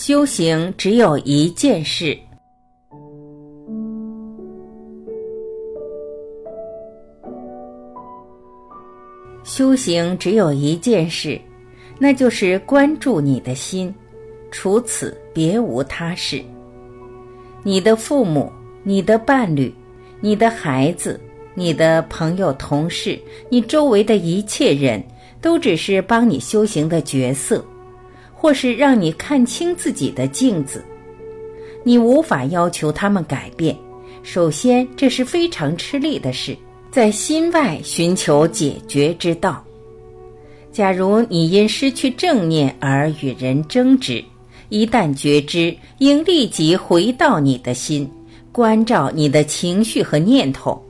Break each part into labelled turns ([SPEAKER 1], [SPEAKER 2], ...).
[SPEAKER 1] 修行只有一件事，修行只有一件事，那就是关注你的心，除此别无他事。你的父母、你的伴侣、你的孩子、你的朋友、同事、你周围的一切人都只是帮你修行的角色。或是让你看清自己的镜子，你无法要求他们改变。首先，这是非常吃力的事，在心外寻求解决之道。假如你因失去正念而与人争执，一旦觉知，应立即回到你的心，关照你的情绪和念头，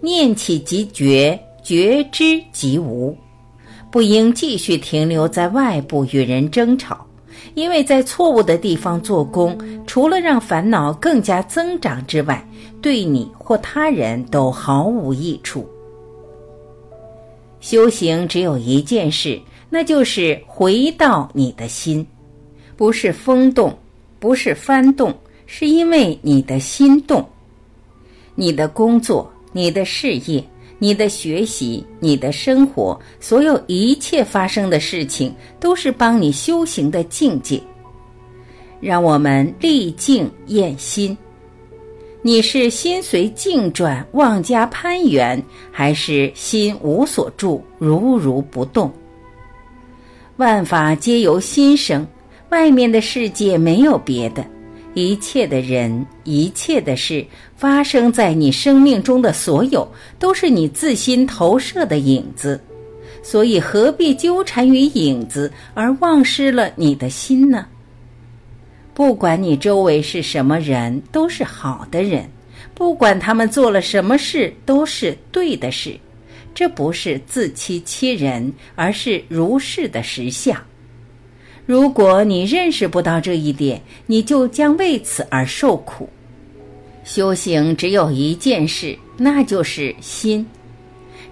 [SPEAKER 1] 念起即觉，觉知即无。不应继续停留在外部与人争吵，因为在错误的地方做工，除了让烦恼更加增长之外，对你或他人都毫无益处。修行只有一件事，那就是回到你的心，不是风动，不是幡动，是因为你的心动。你的工作，你的事业。你的学习，你的生活，所有一切发生的事情，都是帮你修行的境界。让我们历境验心，你是心随境转，妄加攀缘，还是心无所住，如如不动？万法皆由心生，外面的世界没有别的。一切的人，一切的事，发生在你生命中的所有，都是你自心投射的影子。所以，何必纠缠于影子而忘失了你的心呢？不管你周围是什么人，都是好的人；不管他们做了什么事，都是对的事。这不是自欺欺人，而是如是的实相。如果你认识不到这一点，你就将为此而受苦。修行只有一件事，那就是心；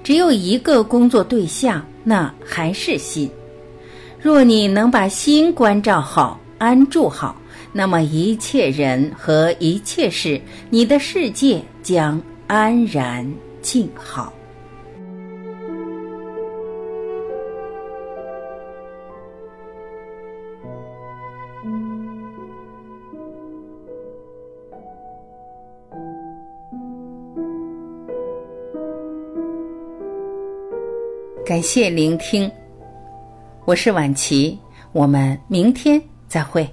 [SPEAKER 1] 只有一个工作对象，那还是心。若你能把心关照好、安住好，那么一切人和一切事，你的世界将安然静好。感谢聆听，我是婉琪，我们明天再会。